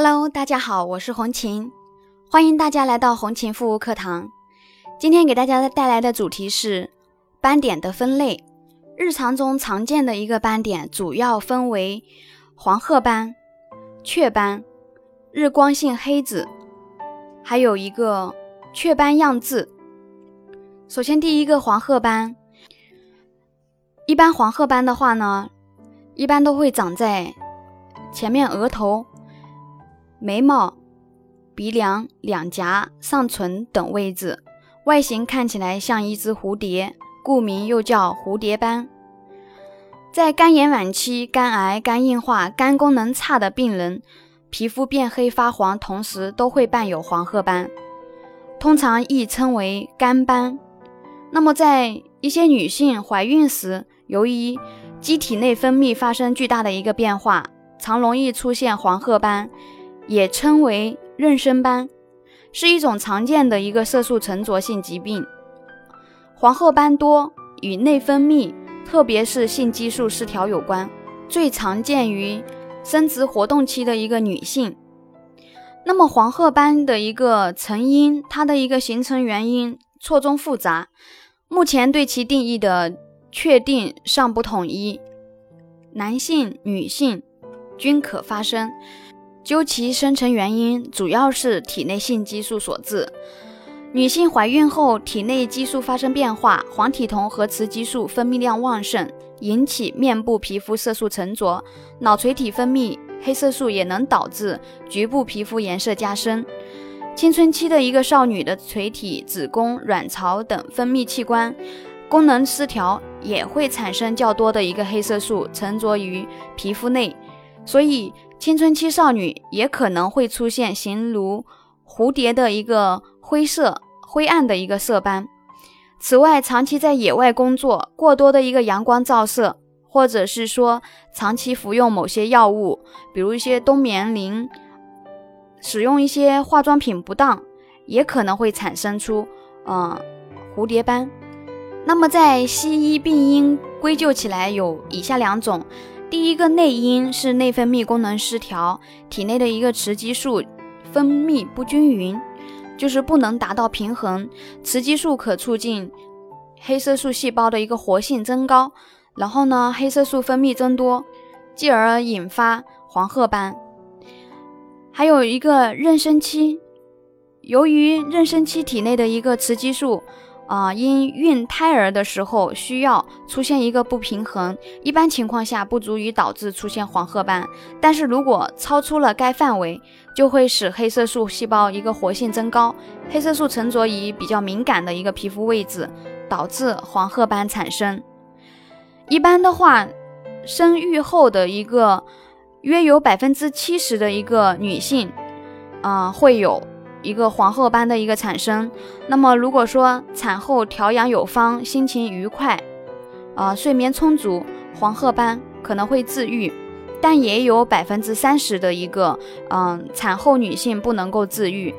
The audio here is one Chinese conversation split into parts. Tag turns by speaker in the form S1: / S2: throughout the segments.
S1: Hello，大家好，我是红琴，欢迎大家来到红琴护肤课堂。今天给大家带来的主题是斑点的分类。日常中常见的一个斑点主要分为黄褐斑、雀斑、日光性黑子，还有一个雀斑样痣。首先，第一个黄褐斑，一般黄褐斑的话呢，一般都会长在前面额头。眉毛、鼻梁、两颊、上唇等位置，外形看起来像一只蝴蝶，故名又叫蝴蝶斑。在肝炎晚期、肝癌、肝硬化、肝功能差的病人，皮肤变黑发黄，同时都会伴有黄褐斑，通常亦称为肝斑。那么，在一些女性怀孕时，由于机体内分泌发生巨大的一个变化，常容易出现黄褐斑。也称为妊娠斑，是一种常见的一个色素沉着性疾病。黄褐斑多与内分泌，特别是性激素失调有关，最常见于生殖活动期的一个女性。那么黄褐斑的一个成因，它的一个形成原因错综复杂，目前对其定义的确定尚不统一，男性、女性均可发生。究其生成原因，主要是体内性激素所致。女性怀孕后，体内激素发生变化，黄体酮和雌激素分泌量旺盛，引起面部皮肤色素沉着。脑垂体分泌黑色素也能导致局部皮肤颜色加深。青春期的一个少女的垂体、子宫、卵巢等分泌器官功能失调，也会产生较多的一个黑色素沉着于皮肤内，所以。青春期少女也可能会出现形如蝴蝶的一个灰色、灰暗的一个色斑。此外，长期在野外工作，过多的一个阳光照射，或者是说长期服用某些药物，比如一些冬眠灵，使用一些化妆品不当，也可能会产生出嗯蝴蝶斑。那么，在西医病因归咎起来有以下两种。第一个内因是内分泌功能失调，体内的一个雌激素分泌不均匀，就是不能达到平衡。雌激素可促进黑色素细胞的一个活性增高，然后呢，黑色素分泌增多，继而引发黄褐斑。还有一个妊娠期，由于妊娠期体内的一个雌激素。啊，因孕胎儿的时候需要出现一个不平衡，一般情况下不足以导致出现黄褐斑，但是如果超出了该范围，就会使黑色素细胞一个活性增高，黑色素沉着于比较敏感的一个皮肤位置，导致黄褐斑产生。一般的话，生育后的一个约有百分之七十的一个女性，啊，会有。一个黄褐斑的一个产生，那么如果说产后调养有方，心情愉快，啊，睡眠充足，黄褐斑可能会自愈，但也有百分之三十的一个，嗯，产后女性不能够自愈，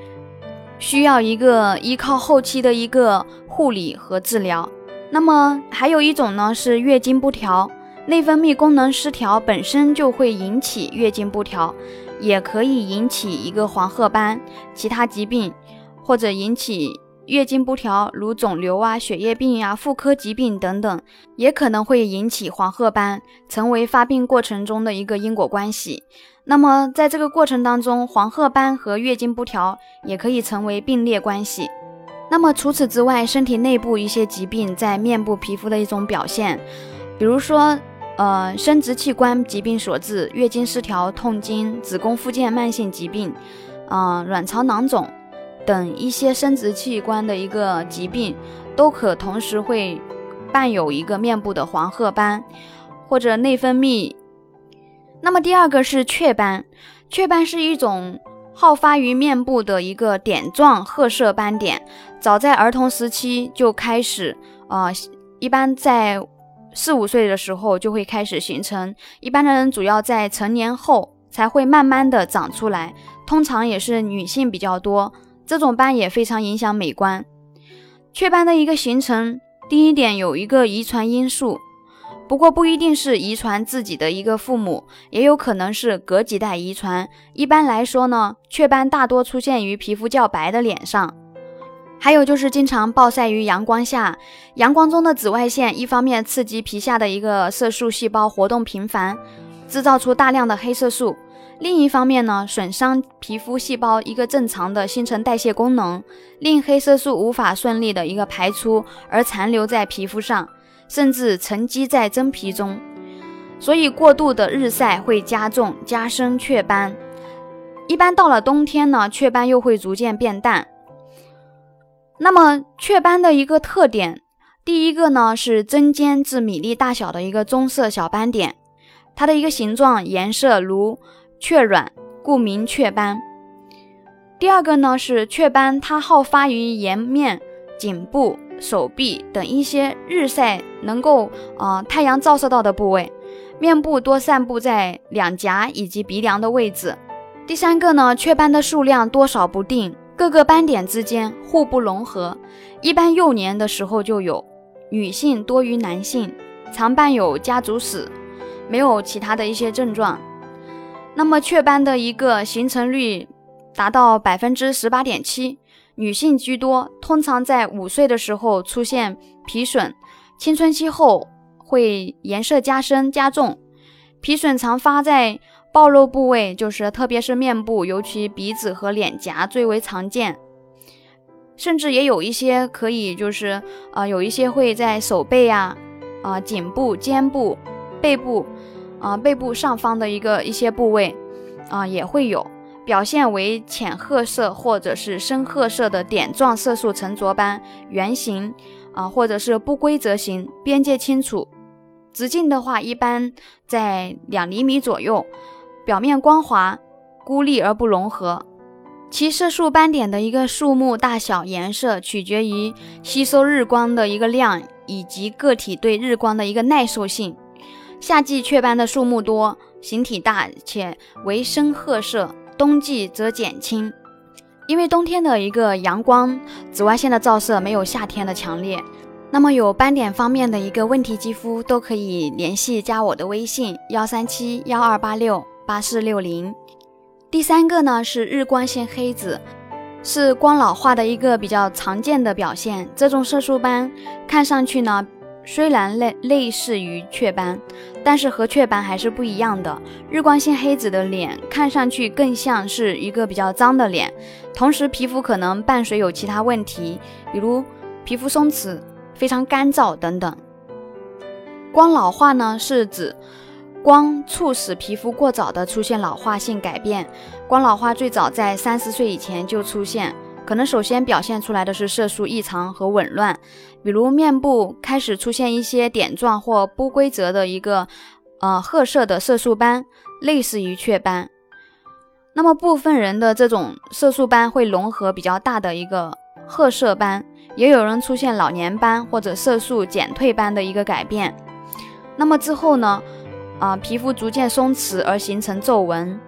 S1: 需要一个依靠后期的一个护理和治疗。那么还有一种呢是月经不调，内分泌功能失调本身就会引起月经不调。也可以引起一个黄褐斑，其他疾病或者引起月经不调，如肿瘤啊、血液病呀、妇科疾病等等，也可能会引起黄褐斑，成为发病过程中的一个因果关系。那么在这个过程当中，黄褐斑和月经不调也可以成为并列关系。那么除此之外，身体内部一些疾病在面部皮肤的一种表现，比如说。呃，生殖器官疾病所致，月经失调、痛经、子宫附件慢性疾病，啊，卵巢囊肿等一些生殖器官的一个疾病，都可同时会伴有一个面部的黄褐斑或者内分泌。那么第二个是雀斑，雀斑是一种好发于面部的一个点状褐色斑点，早在儿童时期就开始，啊，一般在。四五岁的时候就会开始形成，一般的人主要在成年后才会慢慢的长出来，通常也是女性比较多。这种斑也非常影响美观。雀斑的一个形成，第一点有一个遗传因素，不过不一定是遗传自己的一个父母，也有可能是隔几代遗传。一般来说呢，雀斑大多出现于皮肤较白的脸上，还有就是经常暴晒于阳光下，阳光中的紫外线一方面刺激皮下的一个色素细胞活动频繁，制造出大量的黑色素；另一方面呢，损伤皮肤细胞一个正常的新陈代谢功能，令黑色素无法顺利的一个排出，而残留在皮肤上。甚至沉积在真皮中，所以过度的日晒会加重加深雀斑。一般到了冬天呢，雀斑又会逐渐变淡。那么雀斑的一个特点，第一个呢是针尖至米粒大小的一个棕色小斑点，它的一个形状颜色如雀卵，故名雀斑。第二个呢是雀斑，它好发于颜面、颈部。手臂等一些日晒能够呃太阳照射到的部位，面部多散布在两颊以及鼻梁的位置。第三个呢，雀斑的数量多少不定，各个斑点之间互不融合，一般幼年的时候就有，女性多于男性，常伴有家族史，没有其他的一些症状。那么雀斑的一个形成率达到百分之十八点七。女性居多，通常在五岁的时候出现皮损，青春期后会颜色加深加重。皮损常发在暴露部位，就是特别是面部，尤其鼻子和脸颊最为常见。甚至也有一些可以，就是呃，有一些会在手背呀、啊颈部、肩部、背部，啊背部上方的一个一些部位，啊也会有。表现为浅褐色或者是深褐色的点状色素沉着斑，圆形啊，或者是不规则形，边界清楚，直径的话一般在两厘米左右，表面光滑，孤立而不融合。其色素斑点的一个数目、大小、颜色取决于吸收日光的一个量以及个体对日光的一个耐受性。夏季雀斑的数目多，形体大且为深褐色。冬季则减轻，因为冬天的一个阳光紫外线的照射没有夏天的强烈。那么有斑点方面的一个问题，肌肤都可以联系加我的微信幺三七幺二八六八四六零。第三个呢是日光性黑子，是光老化的一个比较常见的表现。这种色素斑看上去呢。虽然类类似于雀斑，但是和雀斑还是不一样的。日光性黑子的脸看上去更像是一个比较脏的脸，同时皮肤可能伴随有其他问题，比如皮肤松弛、非常干燥等等。光老化呢，是指光促使皮肤过早的出现老化性改变。光老化最早在三十岁以前就出现。可能首先表现出来的是色素异常和紊乱，比如面部开始出现一些点状或不规则的一个呃褐色的色素斑，类似于雀斑。那么部分人的这种色素斑会融合比较大的一个褐色斑，也有人出现老年斑或者色素减退斑的一个改变。那么之后呢，啊皮肤逐渐松弛而形成皱纹。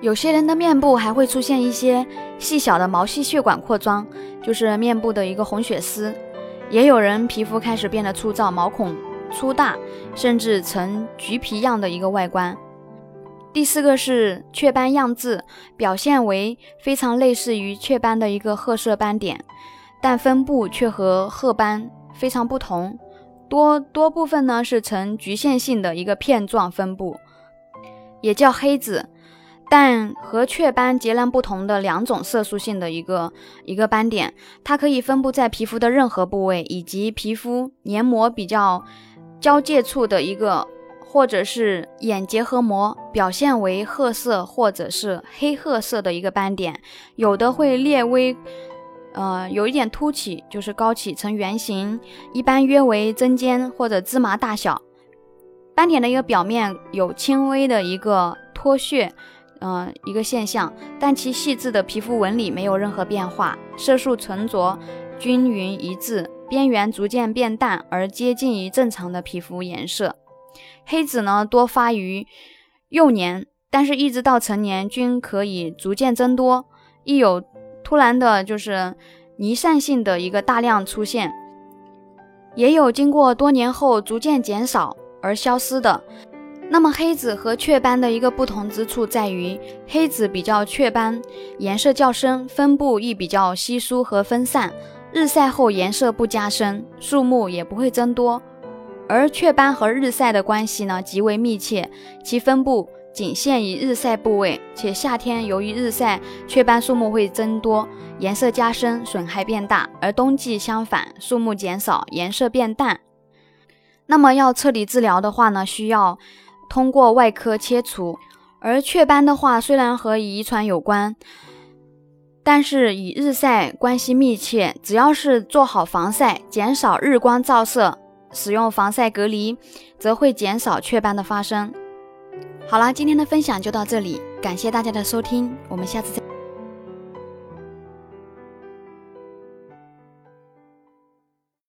S1: 有些人的面部还会出现一些细小的毛细血管扩张，就是面部的一个红血丝；也有人皮肤开始变得粗糙，毛孔粗大，甚至呈橘皮样的一个外观。第四个是雀斑样痣，表现为非常类似于雀斑的一个褐色斑点，但分布却和褐斑非常不同，多多部分呢是呈局限性的一个片状分布，也叫黑子。但和雀斑截然不同的两种色素性的一个一个斑点，它可以分布在皮肤的任何部位，以及皮肤黏膜比较交界处的一个，或者是眼结核膜，表现为褐色或者是黑褐色的一个斑点，有的会略微，呃，有一点凸起，就是高起呈圆形，一般约为针尖或者芝麻大小。斑点的一个表面有轻微的一个脱屑。嗯，一个现象，但其细致的皮肤纹理没有任何变化，色素沉着均匀一致，边缘逐渐变淡而接近于正常的皮肤颜色。黑子呢多发于幼年，但是一直到成年均可以逐渐增多，亦有突然的就是弥散性的一个大量出现，也有经过多年后逐渐减少。而消失的。那么黑子和雀斑的一个不同之处在于，黑子比较雀斑颜色较深，分布亦比较稀疏和分散，日晒后颜色不加深，数目也不会增多。而雀斑和日晒的关系呢极为密切，其分布仅限于日晒部位，且夏天由于日晒，雀斑数目会增多，颜色加深，损害变大；而冬季相反，数目减少，颜色变淡。那么要彻底治疗的话呢，需要。通过外科切除，而雀斑的话，虽然和遗传有关，但是与日晒关系密切。只要是做好防晒，减少日光照射，使用防晒隔离，则会减少雀斑的发生。好啦，今天的分享就到这里，感谢大家的收听，我们下次再。